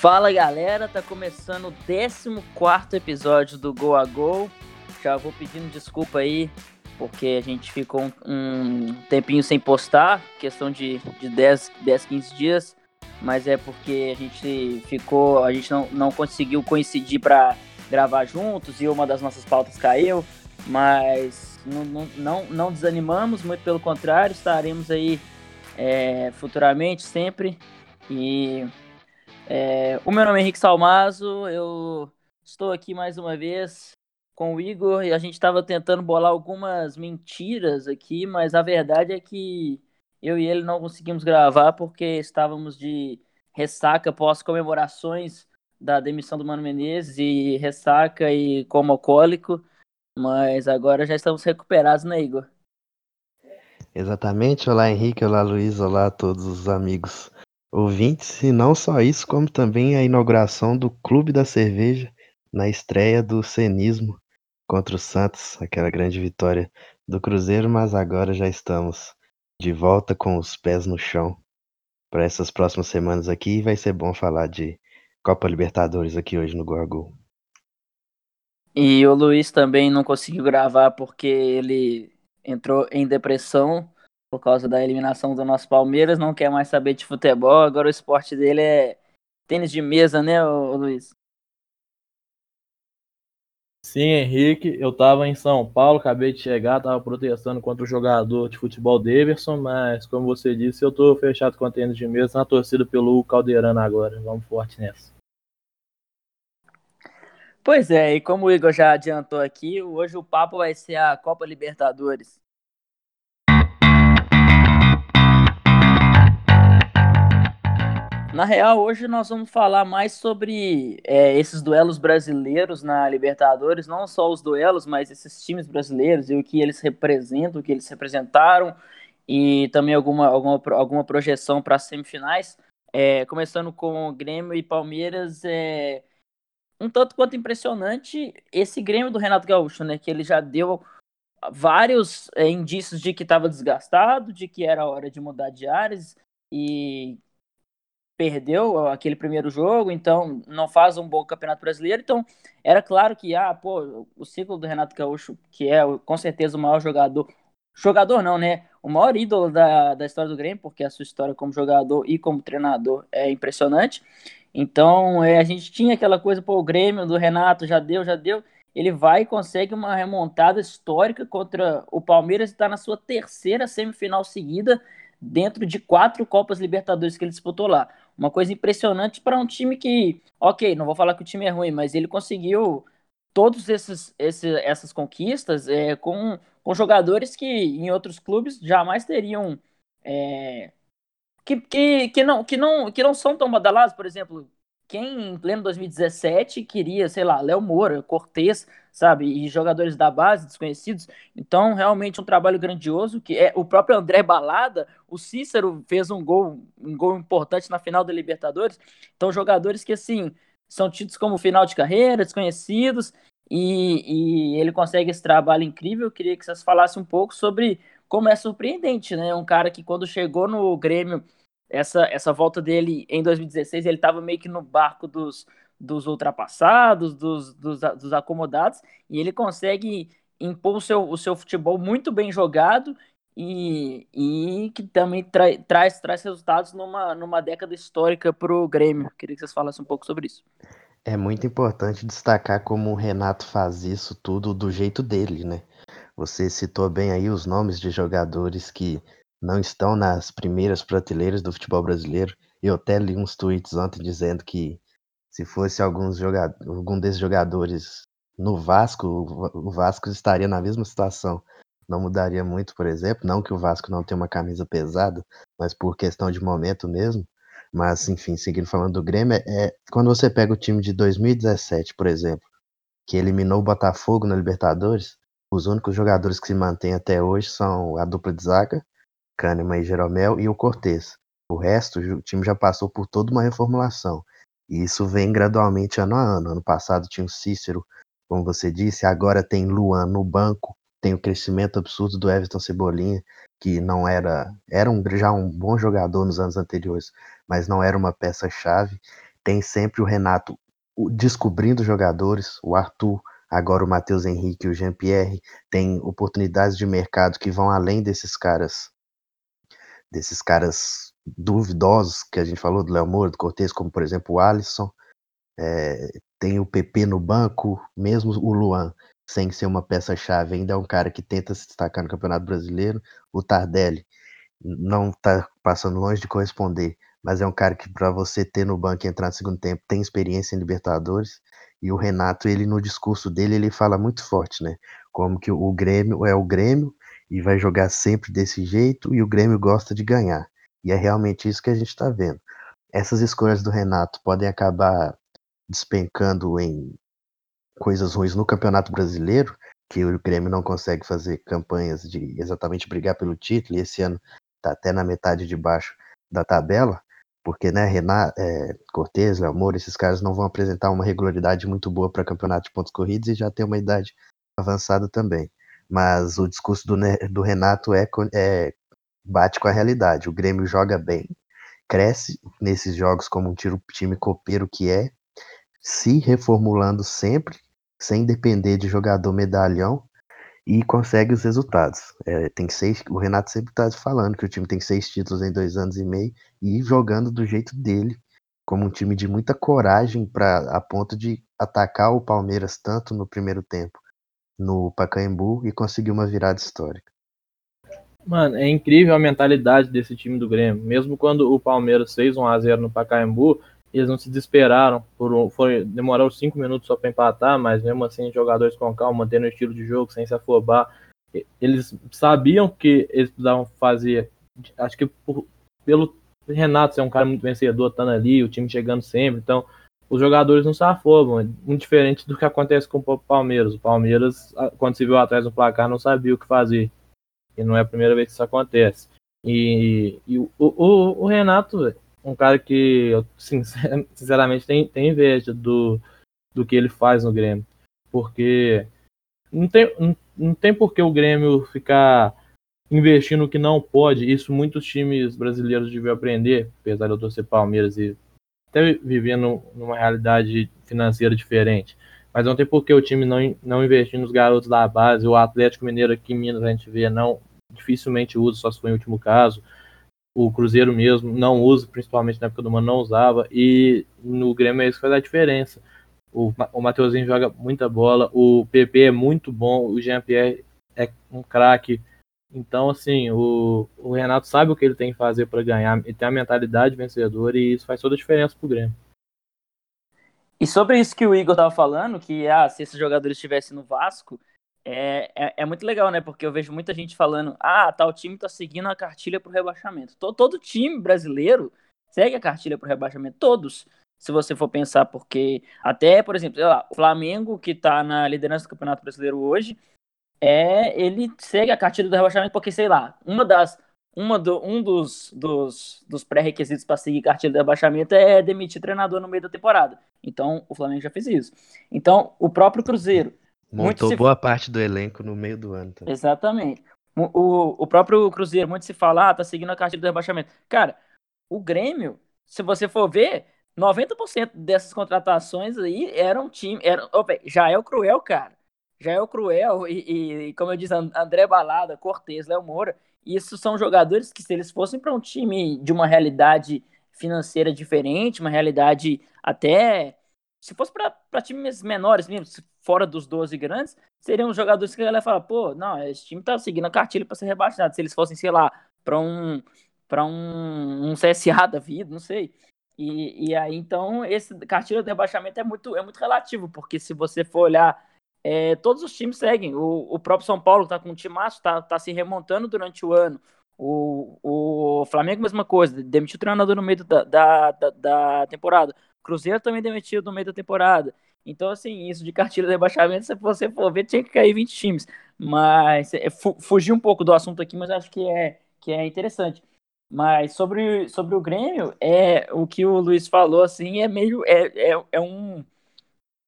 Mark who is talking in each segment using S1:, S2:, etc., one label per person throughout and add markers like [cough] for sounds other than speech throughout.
S1: Fala galera, tá começando o 14 episódio do Go a Go. Já vou pedindo desculpa aí, porque a gente ficou um, um tempinho sem postar questão de, de 10, 10, 15 dias, mas é porque a gente ficou, a gente não, não conseguiu coincidir para gravar juntos e uma das nossas pautas caiu, mas não, não, não, desanimamos, muito pelo contrário, estaremos aí é, futuramente sempre e é, o meu nome é Henrique Salmazo, eu estou aqui mais uma vez com o Igor e a gente estava tentando bolar algumas mentiras aqui, mas a verdade é que eu e ele não conseguimos gravar porque estávamos de ressaca pós-comemorações da demissão do Mano Menezes e ressaca e como alcoólico, mas agora já estamos recuperados, né, Igor?
S2: Exatamente. Olá, Henrique. Olá, Luiz. Olá a todos os amigos ouvintes, e não só isso, como também a inauguração do Clube da Cerveja na estreia do Cenismo contra o Santos, aquela grande vitória do Cruzeiro, mas agora já estamos de volta com os pés no chão para essas próximas semanas aqui. Vai ser bom falar de Copa Libertadores aqui hoje no Gorgol.
S1: E o Luiz também não conseguiu gravar porque ele entrou em depressão por causa da eliminação do nosso Palmeiras, não quer mais saber de futebol, agora o esporte dele é tênis de mesa, né, Luiz?
S3: Sim, Henrique, eu estava em São Paulo, acabei de chegar, estava protestando contra o jogador de futebol Davidson, mas como você disse, eu estou fechado com a tênis de mesa na torcida pelo Caldeirano agora. Vamos forte nessa.
S1: Pois é, e como o Igor já adiantou aqui, hoje o papo vai ser a Copa Libertadores. Na real, hoje nós vamos falar mais sobre é, esses duelos brasileiros na Libertadores, não só os duelos, mas esses times brasileiros e o que eles representam, o que eles representaram, e também alguma, alguma, alguma projeção para as semifinais. É, começando com Grêmio e Palmeiras, é um tanto quanto impressionante esse Grêmio do Renato Gaúcho, né? Que ele já deu vários é, indícios de que estava desgastado, de que era hora de mudar de áreas e perdeu aquele primeiro jogo, então não faz um bom campeonato brasileiro. Então era claro que ah, pô, o ciclo do Renato Gaúcho, que é com certeza o maior jogador, jogador não, né? O maior ídolo da, da história do Grêmio, porque a sua história como jogador e como treinador é impressionante. Então é, a gente tinha aquela coisa, pô, o Grêmio do Renato já deu, já deu. Ele vai e consegue uma remontada histórica contra o Palmeiras e está na sua terceira semifinal seguida dentro de quatro Copas Libertadores que ele disputou lá. Uma coisa impressionante para um time que, ok, não vou falar que o time é ruim, mas ele conseguiu todas esses, essas conquistas é, com, com jogadores que em outros clubes jamais teriam. É, que, que, que, não, que, não, que não são tão badalados, por exemplo, quem em pleno 2017 queria, sei lá, Léo Moura, Cortez, sabe, e jogadores da base desconhecidos. Então, realmente um trabalho grandioso que é o próprio André Balada, o Cícero fez um gol, um gol importante na final da Libertadores. Então, jogadores que assim são tidos como final de carreira, desconhecidos, e, e ele consegue esse trabalho incrível. Eu queria que vocês falassem um pouco sobre como é surpreendente, né? Um cara que quando chegou no Grêmio essa, essa volta dele em 2016, ele estava meio que no barco dos, dos ultrapassados, dos, dos, dos, acomodados, e ele consegue impor o seu, o seu futebol muito bem jogado e, e que também tra, traz, traz resultados numa, numa década histórica para o Grêmio. Queria que vocês falassem um pouco sobre isso.
S2: É muito importante destacar como o Renato faz isso tudo do jeito dele, né? Você citou bem aí os nomes de jogadores que não estão nas primeiras prateleiras do futebol brasileiro. Eu até li uns tweets ontem dizendo que se fosse alguns jogador, algum desses jogadores no Vasco, o Vasco estaria na mesma situação. Não mudaria muito, por exemplo. Não que o Vasco não tenha uma camisa pesada, mas por questão de momento mesmo. Mas, enfim, seguindo falando do Grêmio, é quando você pega o time de 2017, por exemplo, que eliminou o Botafogo na Libertadores, os únicos jogadores que se mantêm até hoje são a dupla de zaga Kahneman e Jeromel e o Cortez. O resto, o time já passou por toda uma reformulação. E isso vem gradualmente ano a ano. Ano passado tinha o Cícero, como você disse, agora tem Luan no banco, tem o crescimento absurdo do Everton Cebolinha, que não era. Era um, já um bom jogador nos anos anteriores, mas não era uma peça-chave. tem sempre o Renato descobrindo jogadores, o Arthur, agora o Matheus Henrique e o Jean-Pierre, tem oportunidades de mercado que vão além desses caras, desses caras duvidosos que a gente falou, do Léo Moura, do Cortez, como por exemplo o Alisson, é, tem o PP no banco, mesmo o Luan, sem ser uma peça-chave, ainda é um cara que tenta se destacar no Campeonato Brasileiro, o Tardelli não está passando longe de corresponder, mas é um cara que para você ter no banco e entrar no segundo tempo tem experiência em Libertadores. E o Renato, ele no discurso dele, ele fala muito forte, né? Como que o Grêmio é o Grêmio e vai jogar sempre desse jeito e o Grêmio gosta de ganhar. E é realmente isso que a gente está vendo. Essas escolhas do Renato podem acabar despencando em coisas ruins no Campeonato Brasileiro, que o Grêmio não consegue fazer campanhas de exatamente brigar pelo título, e esse ano está até na metade de baixo da tabela, porque né, Renato, é, Cortez, Léo esses caras não vão apresentar uma regularidade muito boa para campeonato de pontos corridos e já tem uma idade avançada também. Mas o discurso do, do Renato é, é bate com a realidade. O Grêmio joga bem, cresce nesses jogos como um tiro, time copeiro que é, se reformulando sempre, sem depender de jogador medalhão, e consegue os resultados. É, tem seis, o Renato sempre está falando que o time tem seis títulos em dois anos e meio e jogando do jeito dele, como um time de muita coragem para a ponto de atacar o Palmeiras tanto no primeiro tempo no Pacaembu e conseguir uma virada histórica.
S3: Mano, é incrível a mentalidade desse time do Grêmio. Mesmo quando o Palmeiras fez 1 a 0 no Pacaembu, eles não se desesperaram. Por, foi, demorou cinco minutos só para empatar, mas mesmo assim, jogadores com calma, mantendo o estilo de jogo, sem se afobar. Eles sabiam que eles precisavam fazer. Acho que por, pelo Renato ser um cara muito vencedor, estando ali, o time chegando sempre. Então, os jogadores não se afobam. É muito diferente do que acontece com o Palmeiras. O Palmeiras, quando se viu atrás do placar, não sabia o que fazer. E não é a primeira vez que isso acontece. E, e o, o, o Renato, um cara que eu [laughs] sinceramente tem, tem inveja do, do que ele faz no Grêmio. Porque não tem, não, não tem por que o Grêmio ficar investindo o que não pode. Isso muitos times brasileiros deviam aprender, apesar de eu torcer Palmeiras e até vivendo numa realidade financeira diferente. Mas não tem por que o time não, não investir nos garotos da base. O Atlético Mineiro aqui em Minas a gente vê, não dificilmente usa, só se foi em último caso o Cruzeiro mesmo não usa, principalmente na época do Mano não usava, e no Grêmio é isso faz a diferença. O, o joga muita bola, o PP é muito bom, o Jean-Pierre é um craque. Então, assim, o, o Renato sabe o que ele tem que fazer para ganhar, e tem a mentalidade vencedora, e isso faz toda a diferença pro Grêmio.
S1: E sobre isso que o Igor tava falando, que ah, se esses jogadores estivessem no Vasco, é, é, é, muito legal, né? Porque eu vejo muita gente falando: ah, tal time tá seguindo a cartilha pro rebaixamento. Todo, todo time brasileiro segue a cartilha pro rebaixamento. Todos. Se você for pensar, porque até, por exemplo, lá, o Flamengo, que tá na liderança do Campeonato Brasileiro hoje, é ele segue a cartilha do rebaixamento, porque, sei lá, uma das. Uma do, um dos, dos, dos pré-requisitos para seguir cartilha do rebaixamento é demitir treinador no meio da temporada. Então, o Flamengo já fez isso. Então, o próprio Cruzeiro
S2: Montou se... boa parte do elenco no meio do ano.
S1: Também. Exatamente. O, o próprio Cruzeiro, muito se fala, ah, tá seguindo a cartilha do rebaixamento. Cara, o Grêmio, se você for ver, 90% dessas contratações aí eram time. Eram, opa, já é o Cruel, cara. Já é Cruel e, e como eu disse, André Balada, Cortez, Léo Moura. Isso são jogadores que, se eles fossem para um time de uma realidade financeira diferente, uma realidade até. Se fosse para times menores mesmo, fora dos 12 grandes, seriam jogadores que a galera fala, pô, não, esse time tá seguindo a cartilha para ser rebaixado. Se eles fossem, sei lá, para um para um, um CSA da vida, não sei. E, e aí, então, esse cartilha de rebaixamento é muito, é muito relativo, porque se você for olhar, é, todos os times seguem. O, o próprio São Paulo tá com um timaço, tá, tá se remontando durante o ano. O, o Flamengo, mesma coisa, demitiu o treinador no meio da, da, da, da temporada. Cruzeiro também demitiu no meio da temporada. Então, assim, isso de cartilha de rebaixamento, se você for ver, tinha que cair 20 times. Mas é, fugir um pouco do assunto aqui, mas acho que é, que é interessante. Mas sobre, sobre o Grêmio, é o que o Luiz falou, assim, é meio. É, é, é um.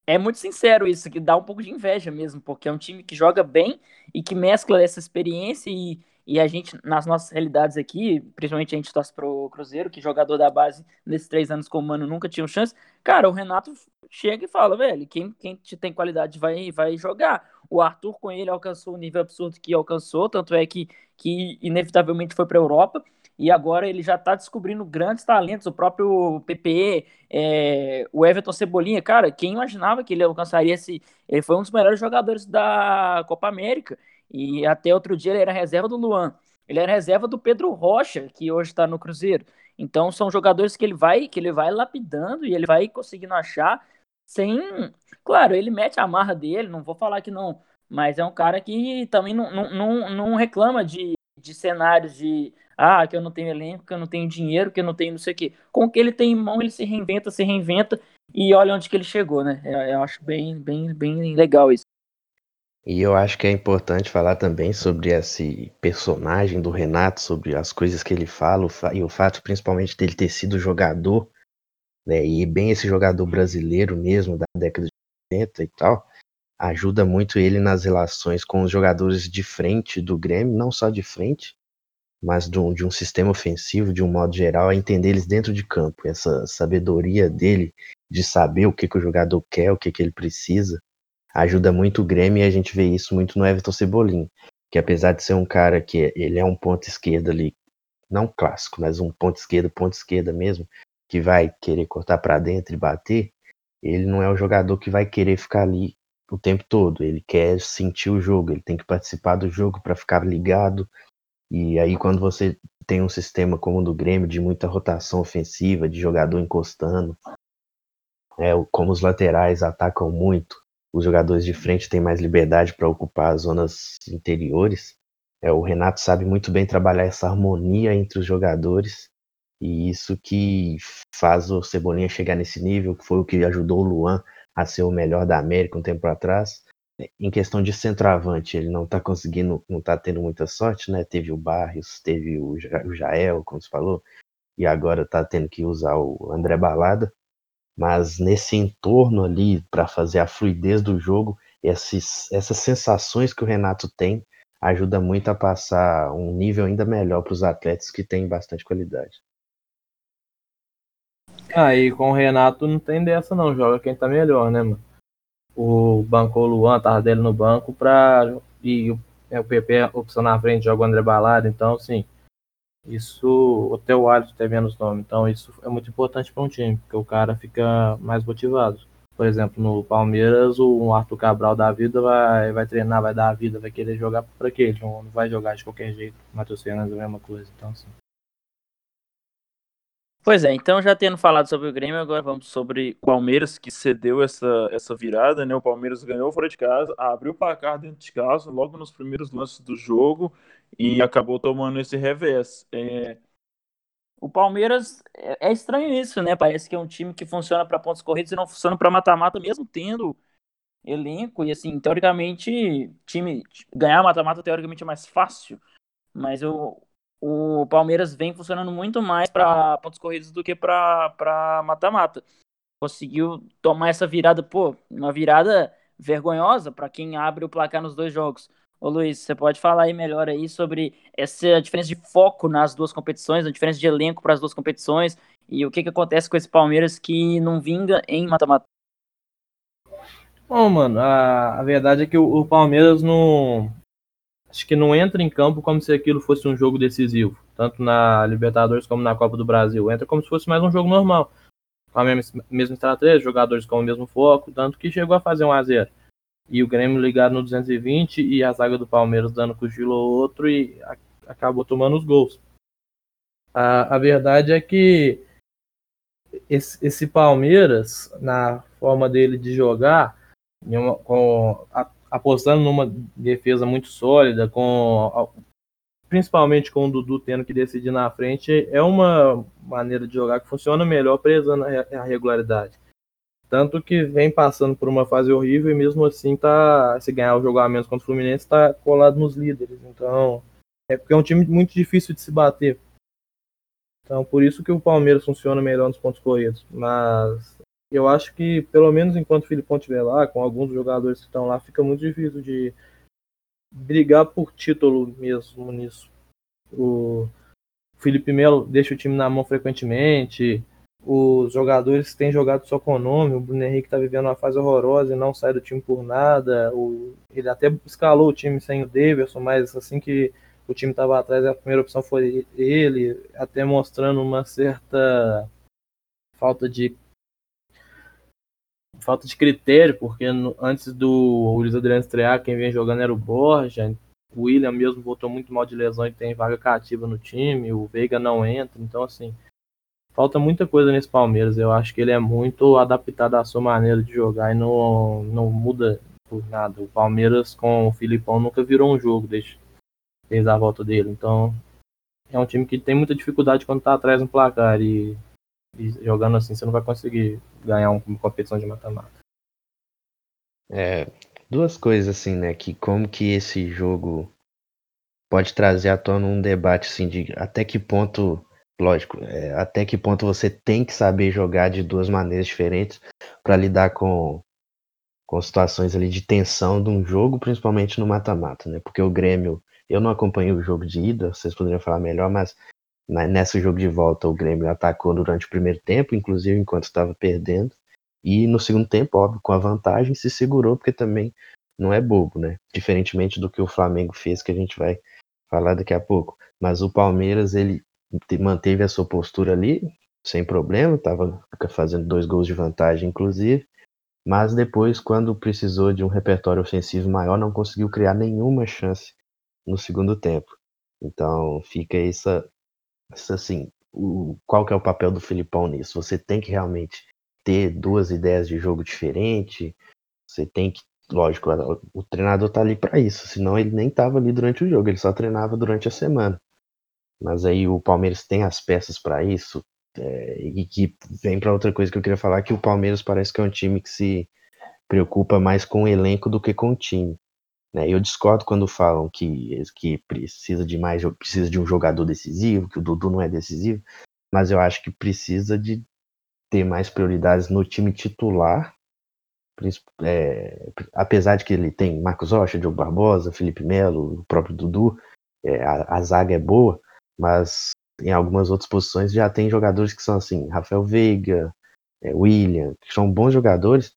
S1: É muito sincero isso, que dá um pouco de inveja mesmo, porque é um time que joga bem e que mescla essa experiência e, E a gente, nas nossas realidades aqui, principalmente a gente torce pro Cruzeiro, que jogador da base nesses três anos com o Mano nunca tinha chance. Cara, o Renato chega e fala, velho, quem, quem tem qualidade vai, vai jogar. O Arthur com ele alcançou o nível absurdo que alcançou, tanto é que, que inevitavelmente foi para a Europa e agora ele já está descobrindo grandes talentos, o próprio PPE, é, o Everton Cebolinha, cara, quem imaginava que ele alcançaria esse, ele foi um dos melhores jogadores da Copa América, e até outro dia ele era reserva do Luan, ele era reserva do Pedro Rocha, que hoje está no Cruzeiro, então são jogadores que ele vai, que ele vai lapidando e ele vai conseguindo achar sem, claro, ele mete a marra dele, não vou falar que não, mas é um cara que também não, não, não, não reclama de, de cenários de ah, que eu não tenho elenco, que eu não tenho dinheiro, que eu não tenho não sei o quê. Com o que ele tem em mão, ele se reinventa, se reinventa e olha onde que ele chegou, né? Eu, eu acho bem, bem, bem legal isso.
S2: E eu acho que é importante falar também sobre esse personagem do Renato, sobre as coisas que ele fala, e o fato principalmente dele ter sido jogador, né, e bem esse jogador brasileiro mesmo, da década de 80 e tal, ajuda muito ele nas relações com os jogadores de frente do Grêmio, não só de frente, mas de um, de um sistema ofensivo, de um modo geral, a entender eles dentro de campo. Essa sabedoria dele de saber o que, que o jogador quer, o que, que ele precisa, ajuda muito o Grêmio e a gente vê isso muito no Everton Cebolinha, que apesar de ser um cara que ele é um ponto esquerda ali, não clássico, mas um ponto esquerda, ponto esquerda mesmo, que vai querer cortar para dentro e bater, ele não é o jogador que vai querer ficar ali o tempo todo. Ele quer sentir o jogo, ele tem que participar do jogo para ficar ligado, e aí, quando você tem um sistema como o do Grêmio, de muita rotação ofensiva, de jogador encostando, é, como os laterais atacam muito, os jogadores de frente têm mais liberdade para ocupar as zonas interiores. É, o Renato sabe muito bem trabalhar essa harmonia entre os jogadores, e isso que faz o Cebolinha chegar nesse nível, que foi o que ajudou o Luan a ser o melhor da América um tempo atrás em questão de centroavante, ele não tá conseguindo, não tá tendo muita sorte, né? Teve o Barrios, teve o, Jael, como você falou, e agora tá tendo que usar o André Balada. Mas nesse entorno ali, para fazer a fluidez do jogo, esses, essas sensações que o Renato tem ajuda muito a passar um nível ainda melhor para os atletas que têm bastante qualidade.
S3: Aí ah, com o Renato não tem dessa não, joga quem tá melhor, né, mano? O banco o Luan, tava dele no banco, pra, e o, é, o PP, opção na frente, joga o André Balada, então, assim, isso, o Alisson tem menos nome, então isso é muito importante para um time, porque o cara fica mais motivado. Por exemplo, no Palmeiras, o Arthur Cabral da vida vai, vai treinar, vai dar a vida, vai querer jogar para quê? Não vai jogar de qualquer jeito. Matheus Fernandes é a mesma coisa, então, assim.
S1: Pois é, então já tendo falado sobre o Grêmio, agora vamos sobre o Palmeiras, que cedeu essa, essa virada, né? O Palmeiras ganhou fora de casa, abriu o placar dentro de casa, logo nos primeiros lances do jogo, e acabou tomando esse revés. É... O Palmeiras é, é estranho isso, né? Parece que é um time que funciona para pontos corridos e não funciona para mata-mata, mesmo tendo elenco, e assim, teoricamente, time ganhar mata-mata teoricamente é mais fácil, mas eu, o Palmeiras vem funcionando muito mais para pontos corridos do que para mata-mata. Conseguiu tomar essa virada, pô, uma virada vergonhosa para quem abre o placar nos dois jogos. Ô Luiz, você pode falar aí melhor aí sobre essa diferença de foco nas duas competições, a diferença de elenco para as duas competições e o que, que acontece com esse Palmeiras que não vinga em mata-mata?
S3: Bom, mano, a, a verdade é que o, o Palmeiras não, acho que não entra em campo como se aquilo fosse um jogo decisivo, tanto na Libertadores como na Copa do Brasil. Entra como se fosse mais um jogo normal, com a mesma, mesma estratégia, jogadores com o mesmo foco, tanto que chegou a fazer um a 0 E o Grêmio ligado no 220 e a zaga do Palmeiras dando cochilo ou outro e a, acabou tomando os gols. A, a verdade é que esse, esse Palmeiras, na forma dele de jogar, com a, apostando numa defesa muito sólida, com principalmente com o Dudu tendo que decidir na frente, é uma maneira de jogar que funciona melhor prezando a regularidade. Tanto que vem passando por uma fase horrível e mesmo assim tá, se ganhar o jogo a menos contra o Fluminense, está colado nos líderes. Então, é porque é um time muito difícil de se bater. Então, por isso que o Palmeiras funciona melhor nos pontos corridos. Mas eu acho que, pelo menos enquanto o Filipão estiver lá, com alguns jogadores que estão lá, fica muito difícil de brigar por título mesmo nisso. O Felipe Melo deixa o time na mão frequentemente. Os jogadores têm jogado só com o nome. O Bruno Henrique está vivendo uma fase horrorosa e não sai do time por nada. O, ele até escalou o time sem o Davidson, mas assim que o time estava atrás, a primeira opção foi ele, até mostrando uma certa falta de falta de critério, porque no, antes do Luiz Adriano estrear, quem vem jogando era o Borja, o William mesmo voltou muito mal de lesão e tem vaga cativa no time, o Veiga não entra, então assim, falta muita coisa nesse Palmeiras. Eu acho que ele é muito adaptado à sua maneira de jogar e não, não muda por nada. O Palmeiras com o Filipão nunca virou um jogo desde, desde a volta dele, então é um time que tem muita dificuldade quando tá atrás no placar. E jogando assim você não vai conseguir ganhar uma competição de mata-mata.
S2: É, duas coisas assim, né? Que como que esse jogo pode trazer à tona um debate assim de até que ponto, lógico, é, até que ponto você tem que saber jogar de duas maneiras diferentes para lidar com com situações ali de tensão de um jogo, principalmente no mata-mata, né? Porque o Grêmio, eu não acompanhei o jogo de ida, vocês poderiam falar melhor, mas nesse jogo de volta o Grêmio atacou durante o primeiro tempo, inclusive enquanto estava perdendo, e no segundo tempo, óbvio, com a vantagem, se segurou, porque também não é bobo, né? Diferentemente do que o Flamengo fez, que a gente vai falar daqui a pouco. Mas o Palmeiras, ele manteve a sua postura ali, sem problema, estava fazendo dois gols de vantagem, inclusive. Mas depois, quando precisou de um repertório ofensivo maior, não conseguiu criar nenhuma chance no segundo tempo. Então fica essa assim, o, qual que é o papel do Filipão nisso? Você tem que realmente ter duas ideias de jogo diferente. Você tem que, lógico, o treinador tá ali para isso, senão ele nem tava ali durante o jogo, ele só treinava durante a semana. Mas aí o Palmeiras tem as peças para isso, é, e que vem para outra coisa que eu queria falar, que o Palmeiras parece que é um time que se preocupa mais com o elenco do que com o time. Né? Eu discordo quando falam que, que precisa de mais precisa de um jogador decisivo, que o Dudu não é decisivo, mas eu acho que precisa de ter mais prioridades no time titular, é, apesar de que ele tem Marcos Rocha, Diogo Barbosa, Felipe Melo, o próprio Dudu, é, a, a, zaga é boa, mas em algumas outras posições já tem jogadores que são assim, Rafael Veiga, é, William, que são bons jogadores,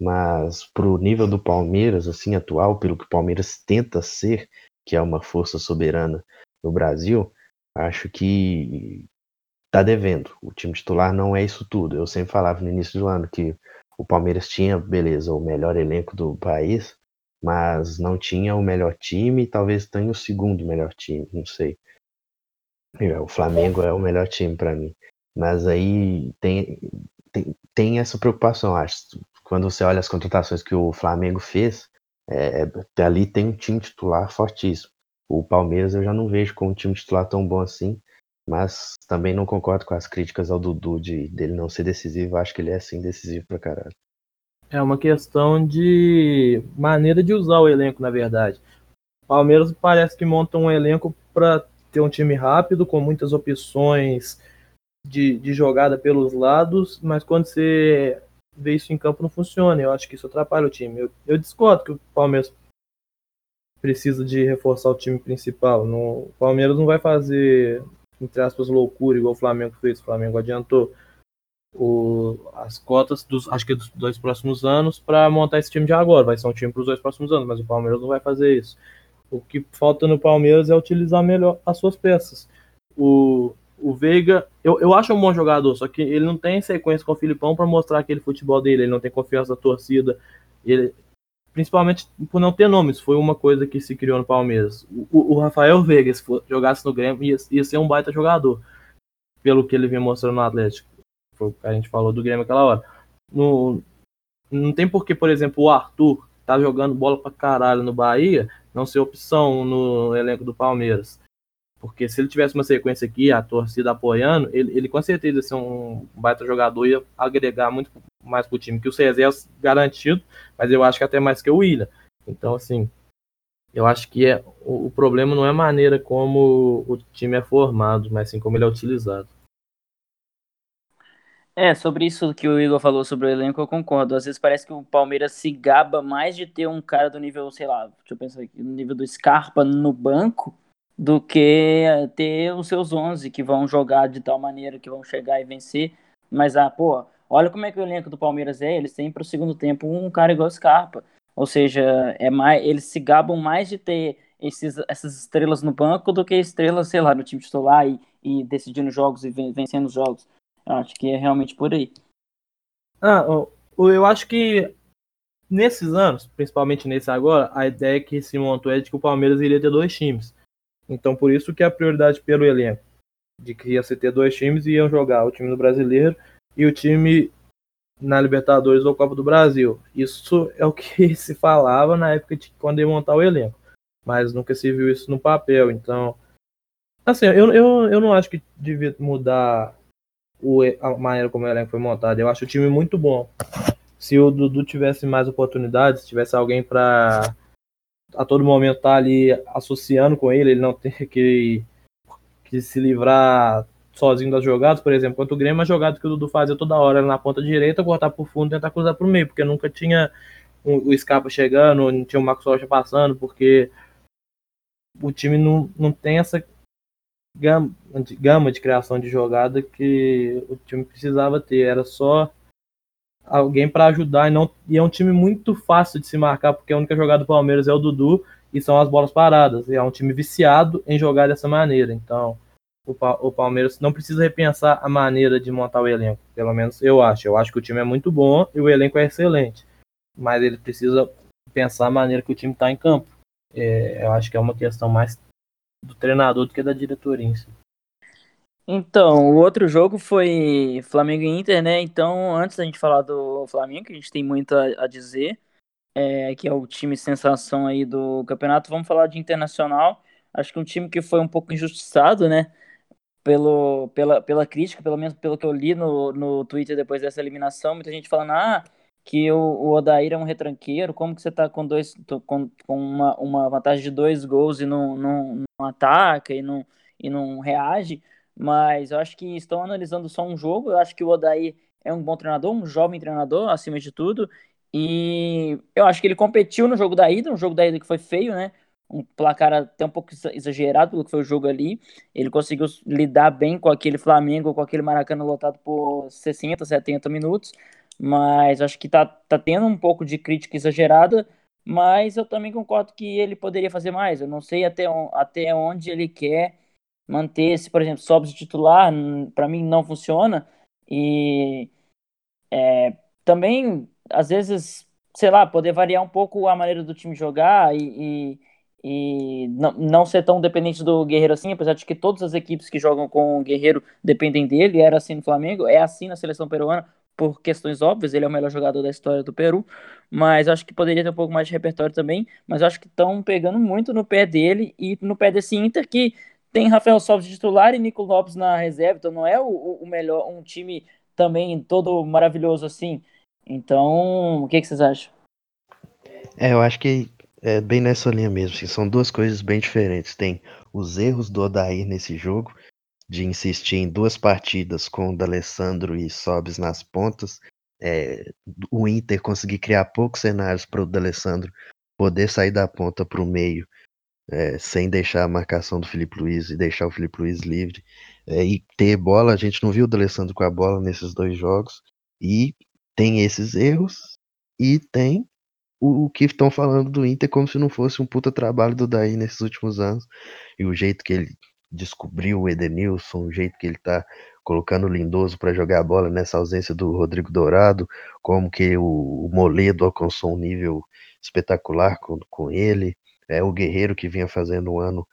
S2: mas pro nível do Palmeiras, assim, atual, pelo que o Palmeiras tenta ser, que é uma força soberana no Brasil, acho que tá devendo. O time titular não é isso tudo. Eu sempre falava no início do ano que o Palmeiras tinha, beleza, o melhor elenco do país, mas não tinha o melhor time talvez tenha o segundo melhor time, não sei. É, o Flamengo é o melhor time para mim. Mas aí tem, tem, tem, essa preocupação, acho. Quando você olha as contratações que o Flamengo fez, é, é ali tem um time titular fortíssimo. O Palmeiras eu já não vejo com um time titular tão bom assim. Mas também não concordo com as críticas ao Dudu de dele não ser decisivo. Acho que ele é sim decisivo pra caralho.
S3: É uma questão de maneira de usar o elenco, na verdade. O Palmeiras parece que monta um elenco para ter um time rápido, com muitas opções de, de jogada pelos lados, mas quando você vê isso em campo não funciona. Eu acho que isso atrapalha o time. Eu, eu discordo que o Palmeiras precisa de reforçar o time principal. No, o Palmeiras não vai fazer entre aspas, loucura, igual o Flamengo fez. O Flamengo adiantou o, as cotas dos, acho que dos dois próximos anos para montar esse time de agora. Vai ser um time para os dois próximos anos, mas o Palmeiras não vai fazer isso. O que falta no Palmeiras é utilizar melhor as suas peças. O, o Veiga, eu, eu acho um bom jogador, só que ele não tem sequência com o Filipão para mostrar aquele futebol dele, ele não tem confiança da torcida. Ele, principalmente por não ter nomes, foi uma coisa que se criou no Palmeiras. O, o Rafael Veiga, se jogasse no Grêmio, ia, ia, ser um baita jogador, pelo que ele vinha mostrando no Atlético. Foi o que a gente falou do Grêmio aquela hora. No, não tem porque, por exemplo, o Arthur tá jogando bola pra caralho no Bahia, não ser opção no elenco do Palmeiras. Porque se ele tivesse uma sequência aqui, a torcida apoiando, ele, ele com certeza ia ser um baita jogador, ia agregar muito mais pro time que o Cezé é garantido, mas eu acho que até mais que o William. Então, assim, eu acho que é, o, o problema não é a maneira como o time é formado, mas sim como ele é utilizado.
S1: É, sobre isso que o Igor falou sobre o elenco, eu concordo. Às vezes parece que o Palmeiras se gaba mais de ter um cara do nível, sei lá, deixa eu pensar aqui, no nível do Scarpa no banco, do que ter os seus 11 que vão jogar de tal maneira que vão chegar e vencer. Mas, ah, pô, olha como é que o elenco do Palmeiras é. Eles têm para o segundo tempo um cara igual Scarpa. Ou seja, é mais, eles se gabam mais de ter esses, essas estrelas no banco do que estrelas, sei lá, no time titular e, e decidindo jogos e vencendo os jogos. Eu acho que é realmente por aí.
S3: Ah, eu acho que nesses anos, principalmente nesse agora, a ideia que se montou é de que o Palmeiras iria ter dois times. Então, por isso que a prioridade pelo elenco, de que ia ser ter dois times e iam jogar o time do Brasileiro e o time na Libertadores ou Copa do Brasil. Isso é o que [laughs] se falava na época de quando ia montar o elenco, mas nunca se viu isso no papel. Então, assim, eu, eu, eu não acho que devia mudar o, a maneira como o elenco foi montado. Eu acho o time muito bom. Se o Dudu tivesse mais oportunidades, se tivesse alguém para a todo momento tá ali associando com ele, ele não ter que, que se livrar sozinho das jogadas, por exemplo, quanto o Grêmio, a jogada que o Dudu fazia toda hora na ponta direita, cortar por fundo tentar cruzar para o meio, porque nunca tinha o Scarpa chegando, não tinha o Marcos Rocha passando, porque o time não, não tem essa gama de, gama de criação de jogada que o time precisava ter, era só alguém para ajudar e não e é um time muito fácil de se marcar porque a única jogada do Palmeiras é o Dudu e são as bolas paradas. E é um time viciado em jogar dessa maneira. Então, o, o Palmeiras não precisa repensar a maneira de montar o elenco. Pelo menos eu acho. Eu acho que o time é muito bom e o elenco é excelente. Mas ele precisa pensar a maneira que o time está em campo. É, eu acho que é uma questão mais do treinador do que da diretoria em si.
S1: Então, o outro jogo foi Flamengo e Inter, né? Então, antes da gente falar do Flamengo, que a gente tem muito a, a dizer, é, que é o time sensação aí do campeonato, vamos falar de Internacional. Acho que um time que foi um pouco injustiçado, né? Pelo, pela, pela crítica, pelo menos pelo que eu li no, no Twitter depois dessa eliminação, muita gente falando, ah, que o, o Odair é um retranqueiro, como que você tá com dois com, com uma, uma vantagem de dois gols e não, não, não ataca e não, e não reage? Mas eu acho que estão analisando só um jogo. Eu acho que o Odair é um bom treinador, um jovem treinador, acima de tudo. E eu acho que ele competiu no jogo da ida, um jogo da ida que foi feio, né? Um placar até um pouco exagerado pelo que foi o jogo ali. Ele conseguiu lidar bem com aquele Flamengo, com aquele Maracanã lotado por 60, 70 minutos. Mas acho que tá, tá tendo um pouco de crítica exagerada. Mas eu também concordo que ele poderia fazer mais. Eu não sei até, até onde ele quer manter esse, por exemplo, Sobs titular, para mim não funciona. E é, também, às vezes, sei lá, poder variar um pouco a maneira do time jogar e, e, e não, não ser tão dependente do Guerreiro assim, apesar de que todas as equipes que jogam com o Guerreiro dependem dele, era assim no Flamengo, é assim na seleção peruana, por questões óbvias, ele é o melhor jogador da história do Peru, mas acho que poderia ter um pouco mais de repertório também, mas acho que estão pegando muito no pé dele e no pé desse Inter que tem Rafael Sobis titular e Nico Lopes na reserva, então não é o, o melhor, um time também todo maravilhoso assim. Então, o que, que vocês acham?
S2: É, eu acho que é bem nessa linha mesmo. Assim, são duas coisas bem diferentes. Tem os erros do Odair nesse jogo, de insistir em duas partidas com o D'Alessandro e Sobis nas pontas. É, o Inter conseguir criar poucos cenários para o D'Alessandro poder sair da ponta para o meio é, sem deixar a marcação do Felipe Luiz e deixar o Felipe Luiz livre. É, e ter bola, a gente não viu o D'Alessandro com a bola nesses dois jogos. E tem esses erros e tem o, o que estão falando do Inter como se não fosse um puta trabalho do Daí nesses últimos anos. E o jeito que ele descobriu o Edenilson, o jeito que ele tá colocando o Lindoso para jogar a bola nessa ausência do Rodrigo Dourado, como que o, o Moledo alcançou um nível espetacular com, com ele é o Guerreiro que vinha fazendo um ano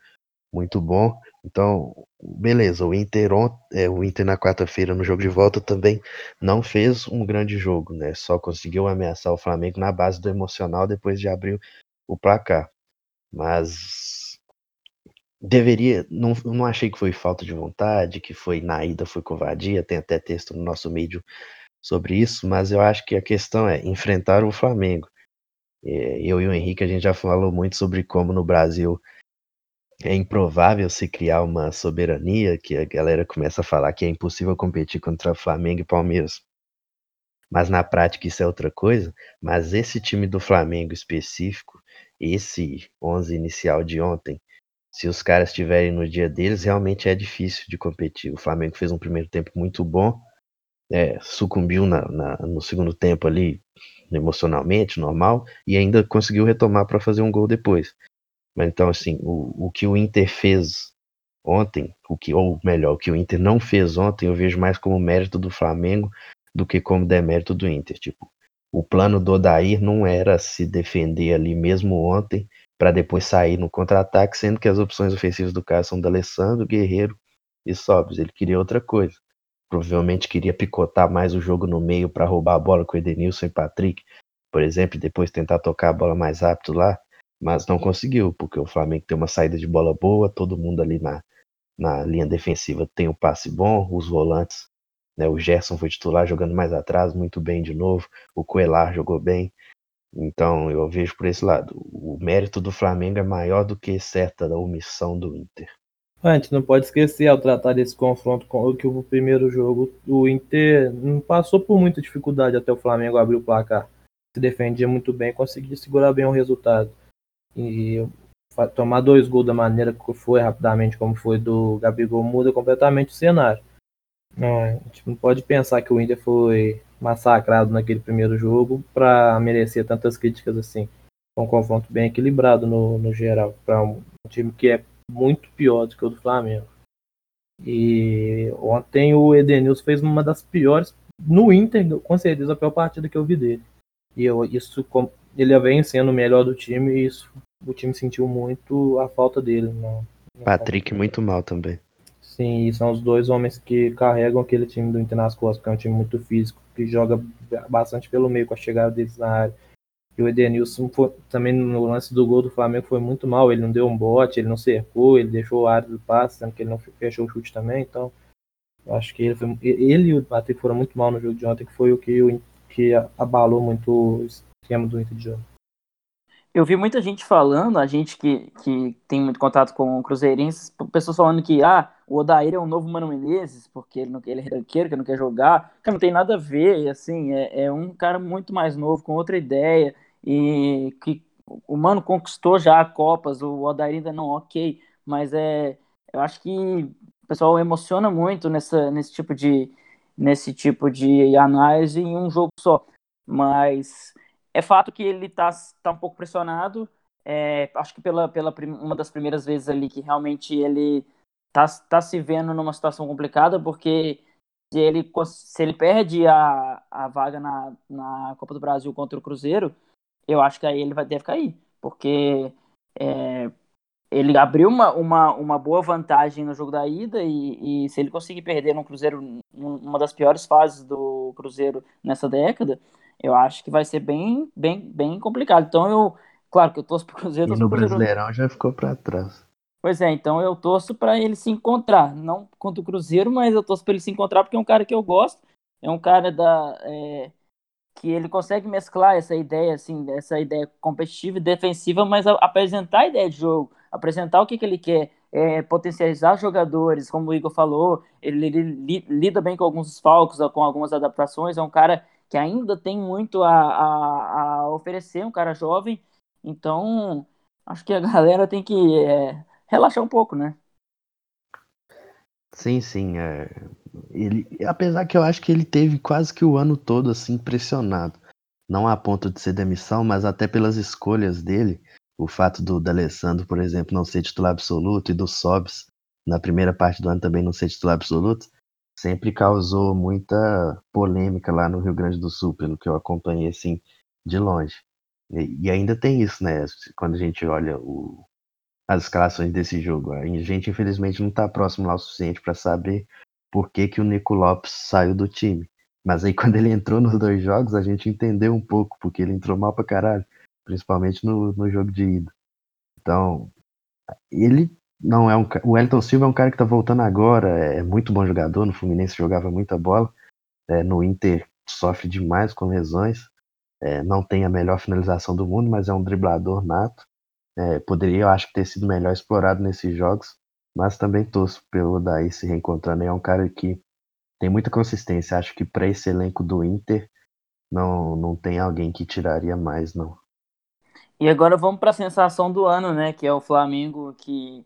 S2: muito bom. Então, beleza, o Inter, é, o Inter na quarta-feira no jogo de volta também não fez um grande jogo, né? Só conseguiu ameaçar o Flamengo na base do emocional depois de abrir o placar. Mas deveria, não, não achei que foi falta de vontade, que foi na ida foi covardia, tem até texto no nosso mídia sobre isso, mas eu acho que a questão é enfrentar o Flamengo. É, eu e o Henrique, a gente já falou muito sobre como no Brasil é improvável se criar uma soberania, que a galera começa a falar que é impossível competir contra Flamengo e Palmeiras. Mas na prática isso é outra coisa. Mas esse time do Flamengo específico, esse 11 inicial de ontem, se os caras estiverem no dia deles, realmente é difícil de competir. O Flamengo fez um primeiro tempo muito bom, é, sucumbiu na, na, no segundo tempo ali, emocionalmente, normal, e ainda conseguiu retomar para fazer um gol depois. Mas então, assim, o, o que o Inter fez ontem, o que, ou melhor, o que o Inter não fez ontem, eu vejo mais como mérito do Flamengo do que como demérito do Inter. Tipo, o plano do Odair não era se defender ali mesmo ontem para depois sair no contra-ataque, sendo que as opções ofensivas do cara são da Alessandro, Guerreiro e Sobres. Ele queria outra coisa. Provavelmente queria picotar mais o jogo no meio para roubar a bola com o Edenilson e Patrick, por exemplo, e depois tentar tocar a bola mais rápido lá, mas não conseguiu, porque o Flamengo tem uma saída de bola boa, todo mundo ali na, na linha defensiva tem um passe bom, os volantes, né, o Gerson foi titular jogando mais atrás, muito bem de novo, o Coelar jogou bem, então eu vejo por esse lado. O mérito do Flamengo é maior do que certa da omissão do Inter.
S3: A gente não pode esquecer ao tratar desse confronto com que o primeiro jogo, o Inter não passou por muita dificuldade até o Flamengo abrir o placar. Se defendia muito bem, conseguia segurar bem o resultado. E tomar dois gols da maneira que foi rapidamente, como foi do Gabigol, muda completamente o cenário. Não, a gente não pode pensar que o Inter foi massacrado naquele primeiro jogo para merecer tantas críticas assim. Foi um confronto bem equilibrado no, no geral, para um time que é muito pior do que o do Flamengo. E ontem o Edenilson fez uma das piores, no Inter, com certeza, a pior partida que eu vi dele. E eu, isso, ele vem sendo o melhor do time e isso, o time sentiu muito a falta dele. No,
S2: no Patrick muito mal também.
S3: Sim, e são os dois homens que carregam aquele time do Inter nas costas, que é um time muito físico, que joga bastante pelo meio com a chegada deles na área. E o Edenilson foi, também no lance do gol do Flamengo foi muito mal. Ele não deu um bote, ele não cercou, ele deixou a área do passe, sendo que ele não fechou o chute também. Então, acho que ele, foi, ele e o Patrick foram muito mal no jogo de ontem, que foi o que, o, que abalou muito o esquema do Inter de jogo.
S1: Eu vi muita gente falando, a gente que, que tem muito contato com cruzeirenses, pessoas falando que ah, o Odair é o novo Mano Menezes, porque ele, não, ele é ranqueiro, que não quer jogar. Cara, não tem nada a ver, assim, é, é um cara muito mais novo, com outra ideia, e que o Mano conquistou já Copas, o Odair ainda não, ok, mas é, eu acho que o pessoal emociona muito nessa, nesse tipo de nesse tipo de análise em um jogo só, mas é fato que ele está tá um pouco pressionado. É, acho que pela, pela uma das primeiras vezes ali que realmente ele tá, tá se vendo numa situação complicada, porque se ele, se ele perde a, a vaga na, na Copa do Brasil contra o Cruzeiro, eu acho que aí ele vai, deve cair, porque é, ele abriu uma, uma, uma boa vantagem no jogo da ida e, e se ele conseguir perder no Cruzeiro, uma das piores fases do Cruzeiro nessa década, eu acho que vai ser bem, bem, bem complicado. Então eu, claro que eu torço pro Cruzeiro.
S2: E no Cruzeiro... Brasileirão já ficou para trás.
S1: Pois é, então eu torço para ele se encontrar, não contra o Cruzeiro, mas eu torço para ele se encontrar porque é um cara que eu gosto, é um cara da é, que ele consegue mesclar essa ideia assim, essa ideia competitiva e defensiva, mas apresentar a ideia de jogo, apresentar o que, que ele quer, é, potencializar jogadores, como o Igor falou, ele, ele, ele lida bem com alguns falcos, com algumas adaptações, é um cara que ainda tem muito a, a, a oferecer, um cara jovem. Então, acho que a [laughs] galera tem que é, relaxar um pouco, né?
S2: Sim, sim. É... Ele, apesar que eu acho que ele teve quase que o ano todo assim pressionado. Não a ponto de ser demissão, mas até pelas escolhas dele. O fato do D'Alessandro, por exemplo, não ser titular absoluto e do Sobs na primeira parte do ano também não ser titular absoluto sempre causou muita polêmica lá no Rio Grande do Sul, pelo que eu acompanhei assim de longe. E, e ainda tem isso, né? Quando a gente olha o, as escalações desse jogo, a gente infelizmente não está próximo lá o suficiente para saber por que, que o Nico Lopes saiu do time. Mas aí [laughs] quando ele entrou nos dois jogos, a gente entendeu um pouco, porque ele entrou mal pra caralho, principalmente no, no jogo de ida. Então, ele não é um. O Wellington Silva é um cara que tá voltando agora, é muito bom jogador. No Fluminense jogava muita bola. É, no Inter sofre demais com lesões. É, não tem a melhor finalização do mundo, mas é um driblador nato. É, poderia, eu acho, ter sido melhor explorado nesses jogos, mas também torço pelo Daí se reencontrando. É um cara que tem muita consistência. Acho que para esse elenco do Inter não, não tem alguém que tiraria mais, não.
S1: E agora vamos para a sensação do ano, né? Que é o Flamengo que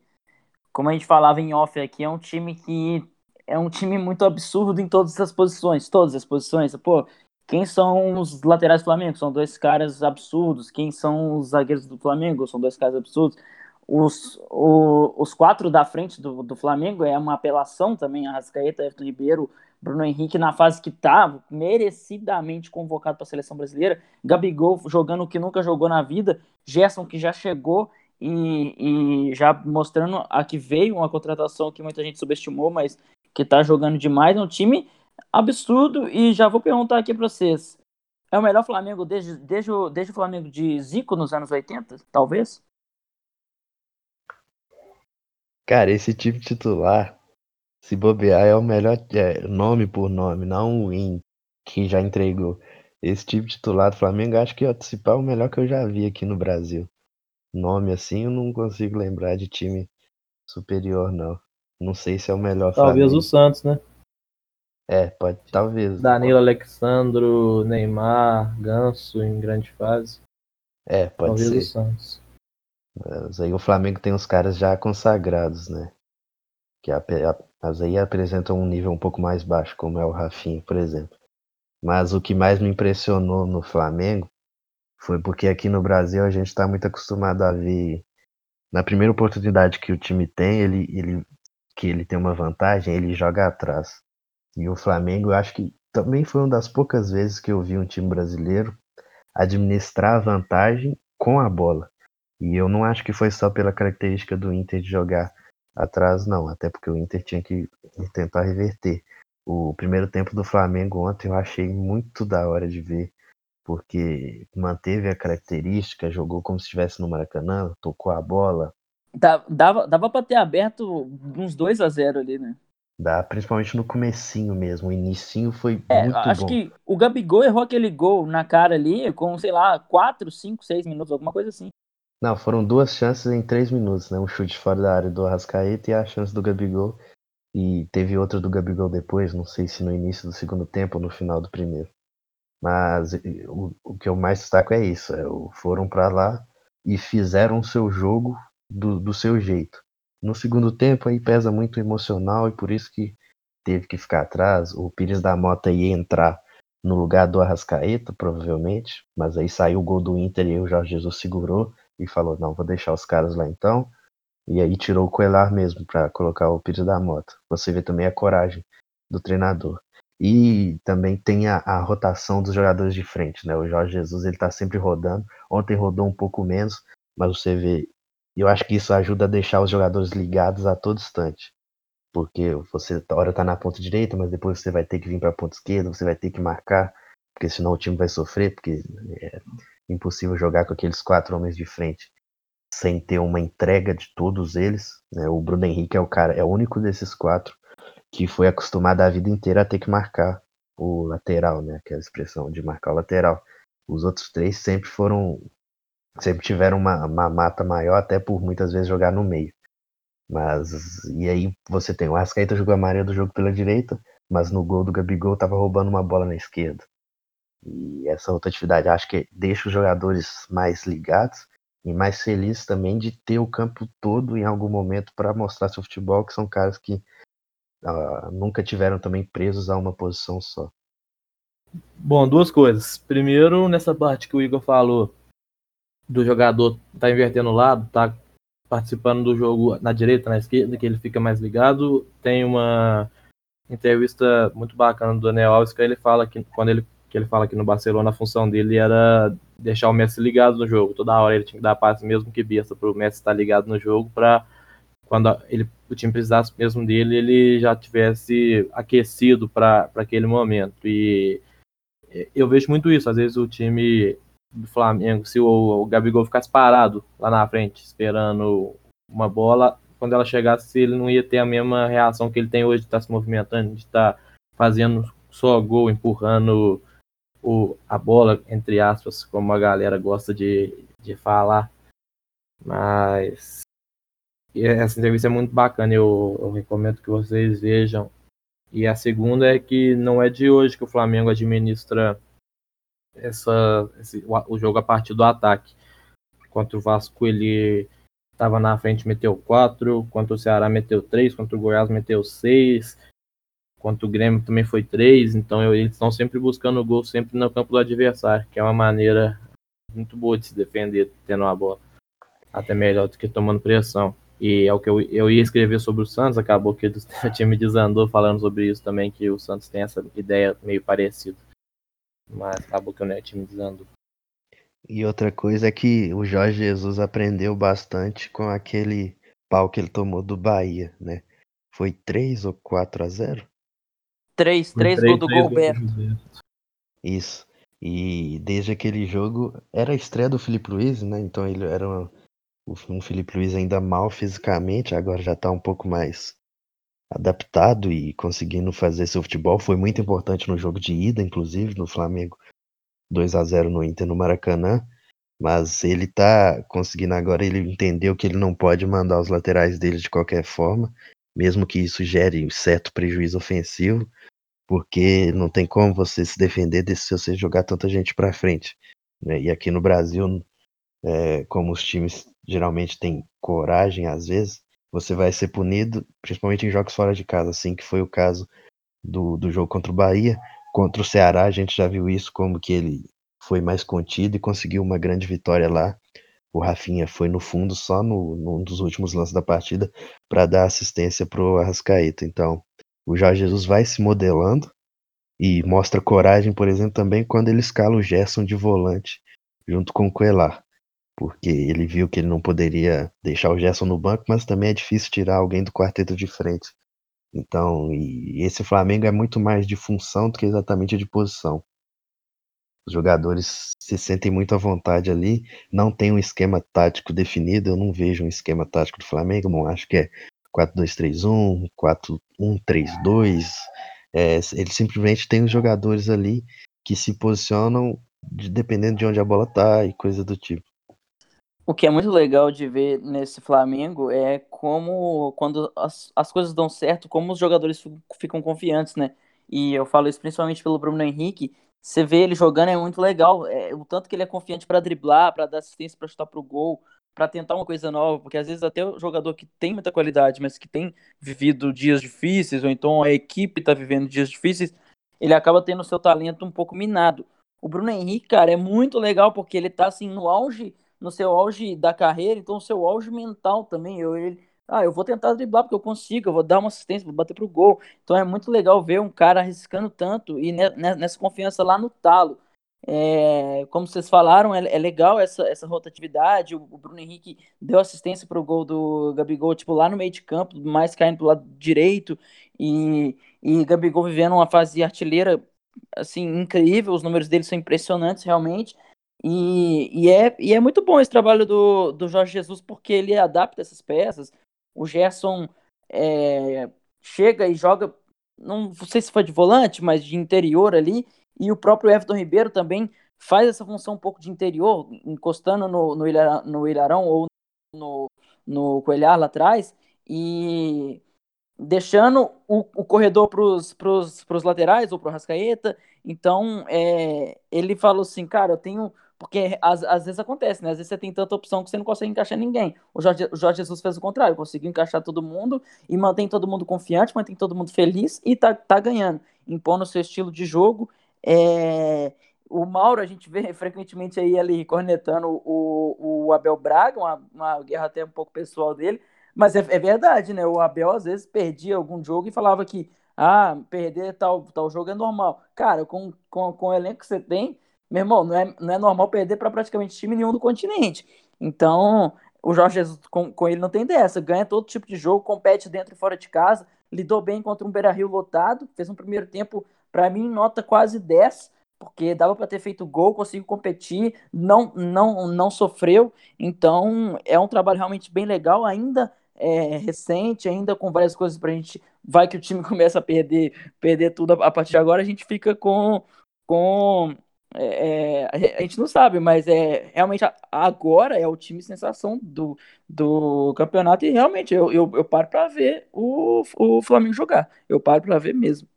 S1: como a gente falava em off aqui, é um time que é um time muito absurdo em todas as posições, todas as posições. Pô, quem são os laterais do Flamengo? São dois caras absurdos. Quem são os zagueiros do Flamengo? São dois caras absurdos. Os, o, os quatro da frente do, do Flamengo é uma apelação também, Arrascaeta, Everton Ribeiro, Bruno Henrique na fase que tá merecidamente convocado para a seleção brasileira, Gabigol jogando o que nunca jogou na vida, Gerson que já chegou e, e já mostrando a que veio uma contratação que muita gente subestimou, mas que tá jogando demais, é um time absurdo e já vou perguntar aqui para vocês, é o melhor Flamengo desde, desde, o, desde o Flamengo de Zico nos anos 80, talvez?
S2: Cara, esse time titular, se bobear, é o melhor é, nome por nome, não o Win, que já entregou. Esse time titular do Flamengo, acho que é o melhor que eu já vi aqui no Brasil. Nome assim, eu não consigo lembrar de time superior, não. Não sei se é o melhor
S3: Talvez Flamengo. o Santos, né?
S2: É, pode, talvez.
S3: Danilo Alexandro, Neymar, Ganso em grande fase.
S2: É, pode
S3: talvez
S2: ser.
S3: o Santos.
S2: Mas aí o Flamengo tem uns caras já consagrados, né? Que a, a, mas aí apresentam um nível um pouco mais baixo, como é o Rafinha, por exemplo. Mas o que mais me impressionou no Flamengo foi porque aqui no Brasil a gente está muito acostumado a ver. Na primeira oportunidade que o time tem, ele, ele, que ele tem uma vantagem, ele joga atrás. E o Flamengo, eu acho que também foi uma das poucas vezes que eu vi um time brasileiro administrar a vantagem com a bola. E eu não acho que foi só pela característica do Inter de jogar atrás, não. Até porque o Inter tinha que tentar reverter. O primeiro tempo do Flamengo ontem eu achei muito da hora de ver, porque manteve a característica, jogou como se estivesse no Maracanã, tocou a bola.
S1: Dava, dava para ter aberto uns 2 a 0 ali, né?
S2: Dá, principalmente no comecinho mesmo. O inicinho foi é, muito
S1: acho
S2: bom.
S1: que o Gabigol errou aquele gol na cara ali com, sei lá, 4, 5, 6 minutos, alguma coisa assim.
S2: Não, foram duas chances em três minutos, né? Um chute fora da área do Arrascaeta e a chance do Gabigol. E teve outra do Gabigol depois, não sei se no início do segundo tempo ou no final do primeiro. Mas o, o que eu mais destaco é isso: é, foram para lá e fizeram o seu jogo do, do seu jeito. No segundo tempo aí pesa muito emocional e por isso que teve que ficar atrás. O Pires da Mota ia entrar no lugar do Arrascaeta, provavelmente, mas aí saiu o gol do Inter e o Jorge Jesus segurou e falou: não, vou deixar os caras lá então. E aí tirou o Coelar mesmo para colocar o Pires da Mota. Você vê também a coragem do treinador. E também tem a, a, rotação dos jogadores de frente, né? O Jorge Jesus ele tá sempre rodando. Ontem rodou um pouco menos, mas você vê. Eu acho que isso ajuda a deixar os jogadores ligados a todo instante. Porque você hora tá na ponta direita, mas depois você vai ter que vir para a ponta esquerda, você vai ter que marcar, porque senão o time vai sofrer, porque é, impossível jogar com aqueles quatro homens de frente sem ter uma entrega de todos eles. Né? O Bruno Henrique é o cara, é o único desses quatro que foi acostumado a vida inteira a ter que marcar o lateral, né? Aquela expressão de marcar o lateral. Os outros três sempre foram, sempre tiveram uma, uma mata maior, até por muitas vezes jogar no meio. Mas e aí você tem o Arrascaeta jogou a maioria do jogo pela direita, mas no gol do Gabigol tava roubando uma bola na esquerda. E essa rotatividade acho que deixa os jogadores mais ligados e mais felizes também de ter o campo todo em algum momento para mostrar seu futebol, que são caras que uh, nunca tiveram também presos a uma posição só.
S3: Bom, duas coisas. Primeiro, nessa parte que o Igor falou do jogador tá invertendo o lado, tá participando do jogo na direita, na esquerda, que ele fica mais ligado. Tem uma entrevista muito bacana do Daniel Alves que ele fala que quando ele que ele fala que no Barcelona a função dele era deixar o Messi ligado no jogo. Toda hora ele tinha que dar passe mesmo que besta para o Messi estar ligado no jogo para quando ele, o time precisasse mesmo dele, ele já tivesse aquecido para aquele momento. E eu vejo muito isso. Às vezes o time do Flamengo, se o, o Gabigol ficasse parado lá na frente, esperando uma bola, quando ela chegasse, ele não ia ter a mesma reação que ele tem hoje de estar tá se movimentando, de estar tá fazendo só gol, empurrando o, a bola, entre aspas, como a galera gosta de, de falar. Mas essa entrevista é muito bacana, eu, eu recomendo que vocês vejam. E a segunda é que não é de hoje que o Flamengo administra essa, esse, o jogo a partir do ataque. Contra o Vasco ele estava na frente meteu 4, quanto o Ceará meteu 3, quanto o Goiás meteu 6, quanto o Grêmio também foi 3, então eles estão sempre buscando o gol sempre no campo do adversário, que é uma maneira muito boa de se defender tendo a bola, até melhor do que tomando pressão. E é o que eu, eu ia escrever sobre o Santos, acabou que o [laughs] time desandou falando sobre isso também, que o Santos tem essa ideia meio parecida. Mas acabou que o time desandou.
S2: E outra coisa é que o Jorge Jesus aprendeu bastante com aquele pau que ele tomou do Bahia, né? Foi 3 ou 4 a 0?
S1: 3, 3 gols do Gilberto.
S2: Isso. E desde aquele jogo era a estreia do Felipe Luiz, né? Então ele era uma, um Felipe Luiz ainda mal fisicamente, agora já tá um pouco mais adaptado e conseguindo fazer seu futebol. Foi muito importante no jogo de ida, inclusive, no Flamengo 2 a 0 no Inter no Maracanã, mas ele tá conseguindo agora, ele entendeu que ele não pode mandar os laterais dele de qualquer forma, mesmo que isso gere certo prejuízo ofensivo, porque não tem como você se defender desse, se você jogar tanta gente para frente. Né? E aqui no Brasil, é, como os times geralmente têm coragem às vezes, você vai ser punido, principalmente em jogos fora de casa, assim que foi o caso do, do jogo contra o Bahia, Contra o Ceará, a gente já viu isso, como que ele foi mais contido e conseguiu uma grande vitória lá. O Rafinha foi no fundo só no, num dos últimos lances da partida para dar assistência para o Arrascaeta. Então, o Jorge Jesus vai se modelando e mostra coragem, por exemplo, também quando ele escala o Gerson de volante junto com o Coelar. Porque ele viu que ele não poderia deixar o Gerson no banco, mas também é difícil tirar alguém do quarteto de frente. Então, e esse Flamengo é muito mais de função do que exatamente de posição. Os jogadores se sentem muito à vontade ali, não tem um esquema tático definido, eu não vejo um esquema tático do Flamengo, bom, acho que é 4-2-3-1, 4-1-3-2, é, ele simplesmente tem os jogadores ali que se posicionam de, dependendo de onde a bola tá e coisa do tipo.
S1: O que é muito legal de ver nesse Flamengo é como, quando as, as coisas dão certo, como os jogadores ficam confiantes, né? E eu falo isso principalmente pelo Bruno Henrique. Você vê ele jogando é muito legal. É, o tanto que ele é confiante para driblar, para dar assistência, para chutar pro gol, para tentar uma coisa nova, porque às vezes até o jogador que tem muita qualidade, mas que tem vivido dias difíceis, ou então a equipe tá vivendo dias difíceis, ele acaba tendo o seu talento um pouco minado. O Bruno Henrique, cara, é muito legal porque ele tá assim no auge no seu auge da carreira, então o seu auge mental também. Eu, ele, ah, eu vou tentar driblar porque eu consigo, eu vou dar uma assistência, vou bater pro gol. Então é muito legal ver um cara arriscando tanto e nessa confiança lá no talo. É, como vocês falaram, é, é, legal essa, essa rotatividade. O, o Bruno Henrique deu assistência pro gol do Gabigol, tipo, lá no meio de campo, mais caindo pro lado direito. E, e Gabigol vivendo uma fase artilheira assim, incrível, os números dele são impressionantes realmente. E, e, é, e é muito bom esse trabalho do, do Jorge Jesus, porque ele adapta essas peças. O Gerson é, chega e joga, não sei se foi de volante, mas de interior ali. E o próprio Everton Ribeiro também faz essa função um pouco de interior, encostando no, no, ilharão, no ilharão ou no, no coelhar lá atrás. E deixando o, o corredor para os laterais ou para o Rascaeta. Então, é, ele falou assim, cara, eu tenho porque às, às vezes acontece, né? Às vezes você tem tanta opção que você não consegue encaixar ninguém. O Jorge, o Jorge Jesus fez o contrário, conseguiu encaixar todo mundo e mantém todo mundo confiante, mantém todo mundo feliz e tá, tá ganhando, impondo o seu estilo de jogo. É... O Mauro, a gente vê [laughs] frequentemente aí ali cornetando o, o Abel Braga, uma, uma guerra até um pouco pessoal dele, mas é, é verdade, né? O Abel às vezes perdia algum jogo e falava que ah, perder tal, tal jogo é normal. Cara, com, com, com o elenco que você tem, meu irmão, não é, não é normal perder para praticamente time nenhum do continente. Então, o Jorge Jesus com, com ele não tem dessa. Ganha todo tipo de jogo, compete dentro e fora de casa, lidou bem contra um Beira Rio lotado, fez um primeiro tempo, para mim, nota quase 10, porque dava para ter feito gol, conseguiu competir, não, não, não sofreu. Então, é um trabalho realmente bem legal, ainda é, recente, ainda com várias coisas para a gente. Vai que o time [laughs] começa a perder, perder tudo a partir de agora, a gente fica com, com é, é, a gente não sabe, mas é realmente agora é o time sensação do, do campeonato e realmente eu, eu, eu paro para ver o, o Flamengo jogar. Eu paro para ver mesmo.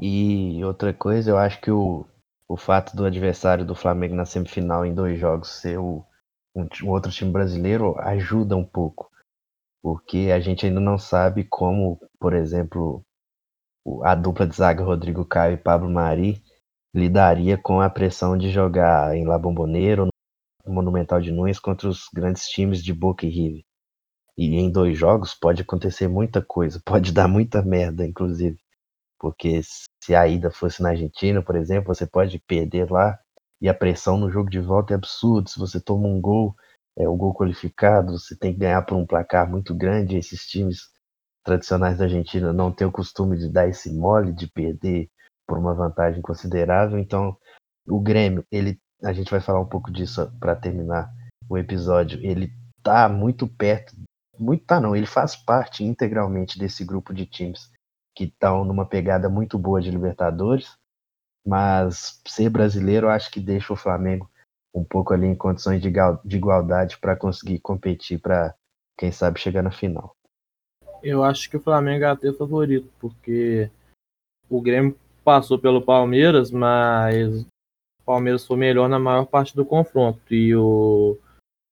S2: E outra coisa, eu acho que o, o fato do adversário do Flamengo na semifinal em dois jogos ser o, um, um outro time brasileiro ajuda um pouco, porque a gente ainda não sabe como, por exemplo, a dupla de zaga Rodrigo Caio e Pablo Mari lidaria com a pressão de jogar em La Bombonera no Monumental de Nunes contra os grandes times de Boca e River. E em dois jogos pode acontecer muita coisa, [laughs] pode dar muita merda, inclusive. Porque se a ida fosse na Argentina, por exemplo, você pode perder lá e a pressão no jogo de volta é absurda. Se você toma um gol, é o um gol qualificado, você tem que ganhar por um placar muito grande. Esses times tradicionais da Argentina não têm o costume de dar esse mole, de perder por uma vantagem considerável. Então, o Grêmio, ele, a gente vai falar um pouco disso para terminar o episódio. Ele tá muito perto, muito tá não, ele faz parte integralmente desse grupo de times que estão numa pegada muito boa de Libertadores, mas ser brasileiro acho que deixa o Flamengo um pouco ali em condições de, de igualdade para conseguir competir para quem sabe chegar na final.
S3: Eu acho que o Flamengo é até favorito, porque o Grêmio passou pelo Palmeiras, mas o Palmeiras foi melhor na maior parte do confronto. E o,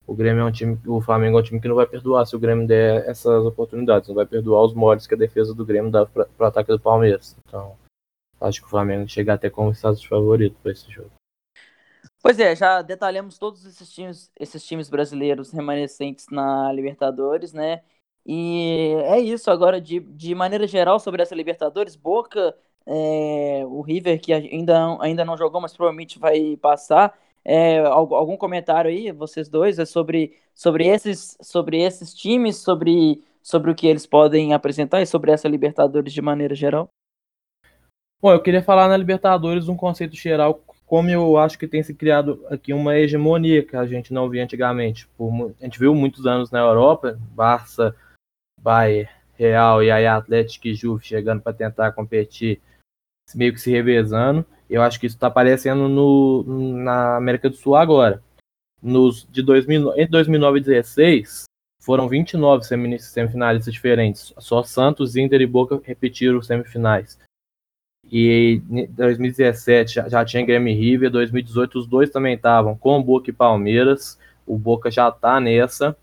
S3: o Grêmio é um time, o Flamengo é um time que não vai perdoar se o Grêmio der essas oportunidades, não vai perdoar os moles que a defesa do Grêmio dá para o ataque do Palmeiras. Então, acho que o Flamengo chega até como de favorito para esse jogo.
S1: Pois é, já detalhamos todos esses times, esses times brasileiros remanescentes na Libertadores, né? E é isso agora de, de maneira geral sobre essa Libertadores, Boca é, o River, que ainda, ainda não jogou, mas provavelmente vai passar. É, algum comentário aí, vocês dois, é sobre, sobre, esses, sobre esses times, sobre, sobre o que eles podem apresentar e sobre essa Libertadores de maneira geral?
S3: Bom, eu queria falar na Libertadores um conceito geral, como eu acho que tem se criado aqui uma hegemonia que a gente não via antigamente. Por, a gente viu muitos anos na Europa, Barça, Bayern, Real e aí Atlético e Juve chegando para tentar competir meio que se revezando. Eu acho que isso está aparecendo no, na América do Sul agora. Nos, de 2000, entre 2009 e 2016, foram 29 semifinalistas diferentes. Só Santos, Inter e Boca repetiram os semifinais. E em 2017 já, já tinha Grêmio e River, 2018 os dois também estavam com Boca e Palmeiras. O Boca já está nessa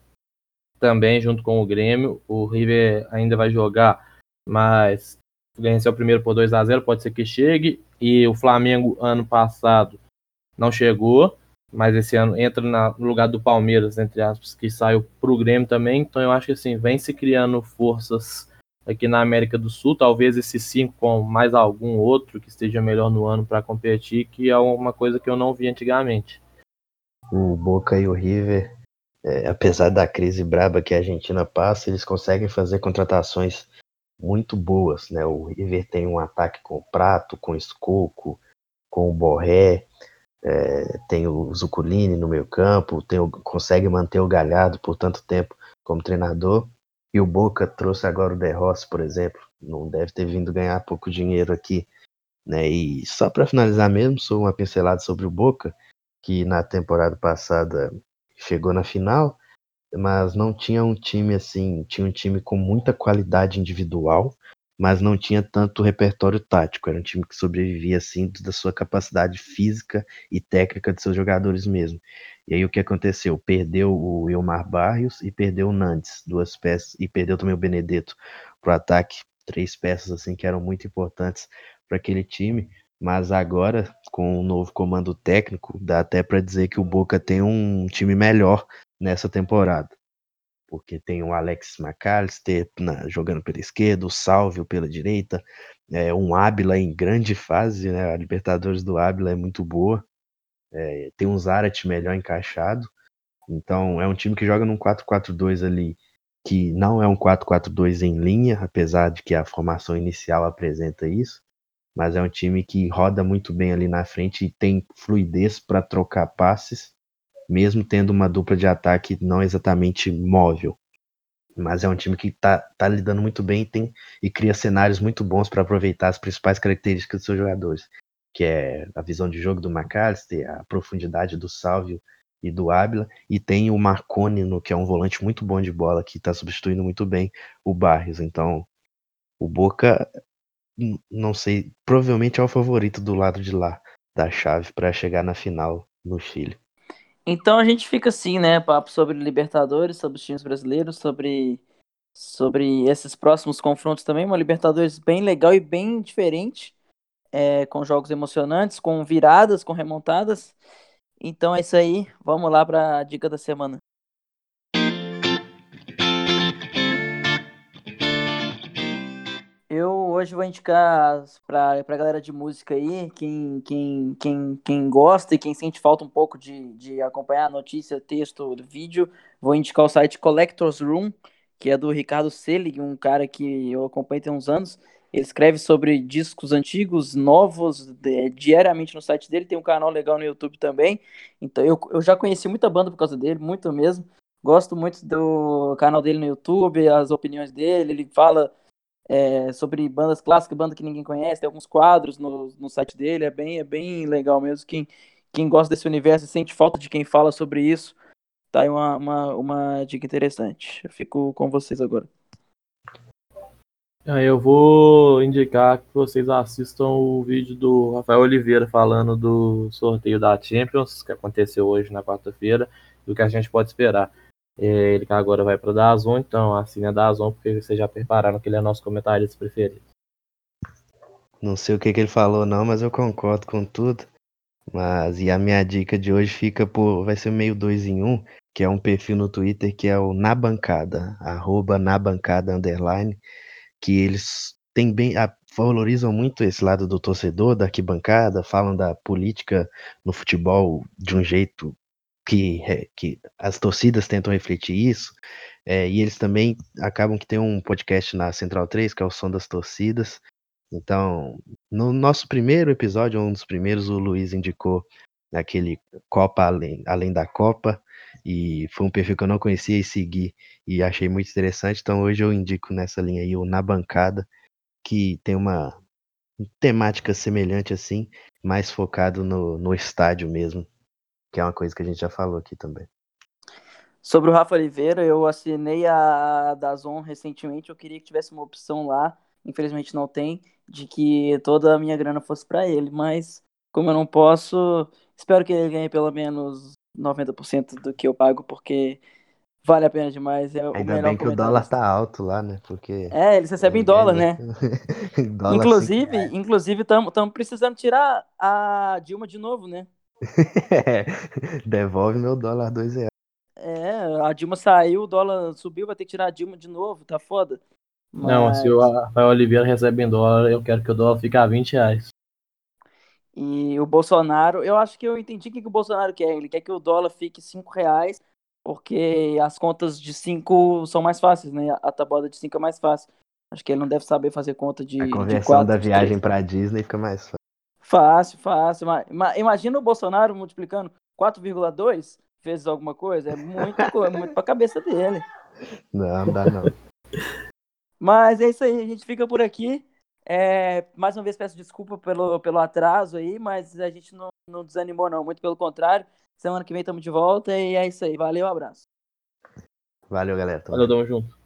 S3: também junto com o Grêmio. O River ainda vai jogar, mas venceu o primeiro por 2 a 0 pode ser que chegue. E o Flamengo, ano passado, não chegou, mas esse ano entra na, no lugar do Palmeiras, entre aspas, que saiu para o Grêmio também. Então eu acho que assim, vem se criando forças aqui na América do Sul, talvez esses cinco com mais algum outro que esteja melhor no ano para competir, que é uma coisa que eu não vi antigamente.
S2: O Boca e o River, é, apesar da crise braba que a Argentina passa, eles conseguem fazer contratações muito boas, né? O River tem um ataque com o Prato, com o Escoco, com o Borré, é, tem o Zuculini no meio campo, tem o, consegue manter o Galhardo por tanto tempo como treinador, e o Boca trouxe agora o De Rossi, por exemplo, não deve ter vindo ganhar pouco dinheiro aqui, né? E só para finalizar mesmo, sou uma pincelada sobre o Boca, que na temporada passada chegou na final, mas não tinha um time assim, tinha um time com muita qualidade individual, mas não tinha tanto repertório tático. Era um time que sobrevivia assim da sua capacidade física e técnica de seus jogadores mesmo. E aí o que aconteceu? Perdeu o Wilmar Barrios e perdeu o Nantes, duas peças, e perdeu também o Benedetto pro ataque, três peças assim que eram muito importantes para aquele time. Mas agora, com o novo comando técnico, dá até para dizer que o Boca tem um time melhor nessa temporada. Porque tem o Alex McAllister na, jogando pela esquerda, o Salvio pela direita, é, um Ábila em grande fase, né? A Libertadores do Ábila é muito boa. É, tem um Zarat melhor encaixado. Então é um time que joga num 4-4-2 ali, que não é um 4-4-2 em linha, apesar de que a formação inicial apresenta isso. Mas é um time que roda muito bem ali na frente e tem fluidez para trocar passes mesmo tendo uma dupla de ataque não exatamente móvel. Mas é um time que está tá lidando muito bem e, tem, e cria cenários muito bons para aproveitar as principais características dos seus jogadores, que é a visão de jogo do McAllister, a profundidade do Salvio e do Ábila, e tem o Marconi, no, que é um volante muito bom de bola, que está substituindo muito bem o Barrios. Então, o Boca, não sei, provavelmente é o favorito do lado de lá da chave para chegar na final no Chile.
S1: Então a gente fica assim, né? Papo sobre Libertadores, sobre os times brasileiros, sobre, sobre esses próximos confrontos também. Uma Libertadores bem legal e bem diferente, é, com jogos emocionantes, com viradas, com remontadas. Então é isso aí. Vamos lá para a dica da semana. Eu hoje vou indicar para a galera de música aí, quem, quem, quem, quem gosta e quem sente falta um pouco de, de acompanhar notícia, texto, vídeo, vou indicar o site Collectors Room, que é do Ricardo Selig, um cara que eu acompanho tem uns anos. Ele escreve sobre discos antigos, novos, de, diariamente no site dele. Tem um canal legal no YouTube também. Então eu, eu já conheci muita banda por causa dele, muito mesmo. Gosto muito do canal dele no YouTube, as opiniões dele. Ele fala é, sobre bandas clássicas, banda que ninguém conhece, tem alguns quadros no, no site dele, é bem, é bem legal mesmo. Quem, quem gosta desse universo sente falta de quem fala sobre isso, tá aí uma, uma, uma dica interessante. Eu fico com vocês agora.
S3: Eu vou indicar que vocês assistam o vídeo do Rafael Oliveira falando do sorteio da Champions, que aconteceu hoje na quarta-feira, e o que a gente pode esperar. Ele agora vai para Dazon, então assine a Dazon, porque vocês já prepararam que ele é nosso comentarista preferido.
S2: Não sei o que, que ele falou não, mas eu concordo com tudo. Mas e a minha dica de hoje fica por. Vai ser meio dois em um, que é um perfil no Twitter que é o Na Bancada, arroba na bancada underline, que eles têm bem. A, valorizam muito esse lado do torcedor, da arquibancada, falam da política no futebol de um jeito que, que as torcidas tentam refletir isso, é, e eles também acabam que tem um podcast na Central 3, que é o Som das Torcidas. Então, no nosso primeiro episódio, um dos primeiros, o Luiz indicou aquele Copa Além, Além da Copa, e foi um perfil que eu não conhecia e segui, e achei muito interessante. Então, hoje eu indico nessa linha aí o Na Bancada, que tem uma temática semelhante assim, mais focado no, no estádio mesmo, que é uma coisa que a gente já falou aqui também.
S1: Sobre o Rafa Oliveira, eu assinei a Dazon recentemente, eu queria que tivesse uma opção lá, infelizmente não tem, de que toda a minha grana fosse para ele, mas como eu não posso, espero que ele ganhe pelo menos 90% do que eu pago, porque vale a pena demais. É
S2: Ainda bem que o dólar tá alto lá, né? Porque
S1: é, eles recebem em dólar, né? [laughs] dólar inclusive, inclusive estamos precisando tirar a Dilma de novo, né? [laughs]
S2: Devolve meu dólar dois reais.
S1: É, a Dilma saiu, o dólar subiu, vai ter que tirar a Dilma de novo, tá foda.
S3: Mas... Não, se o Rafael Oliveira recebe em dólar, eu quero que o dólar fique a 20 reais.
S1: E o Bolsonaro, eu acho que eu entendi o que, que o Bolsonaro quer. Ele quer que o dólar fique 5 reais, porque as contas de 5 são mais fáceis, né? A tabuada de 5 é mais fácil. Acho que ele não deve saber fazer conta de.
S2: A conversão de quatro, da viagem para Disney fica mais fácil.
S1: Fácil, fácil. Imagina o Bolsonaro multiplicando 4,2 vezes alguma coisa. É muito, é muito pra cabeça dele.
S2: Não, não dá não. [laughs]
S1: Mas é isso aí, a gente fica por aqui. É, mais uma vez peço desculpa pelo, pelo atraso aí, mas a gente não, não desanimou não, muito pelo contrário. Semana que vem estamos de volta e é isso aí. Valeu, abraço.
S2: Valeu, galera.
S3: Valeu, tamo junto.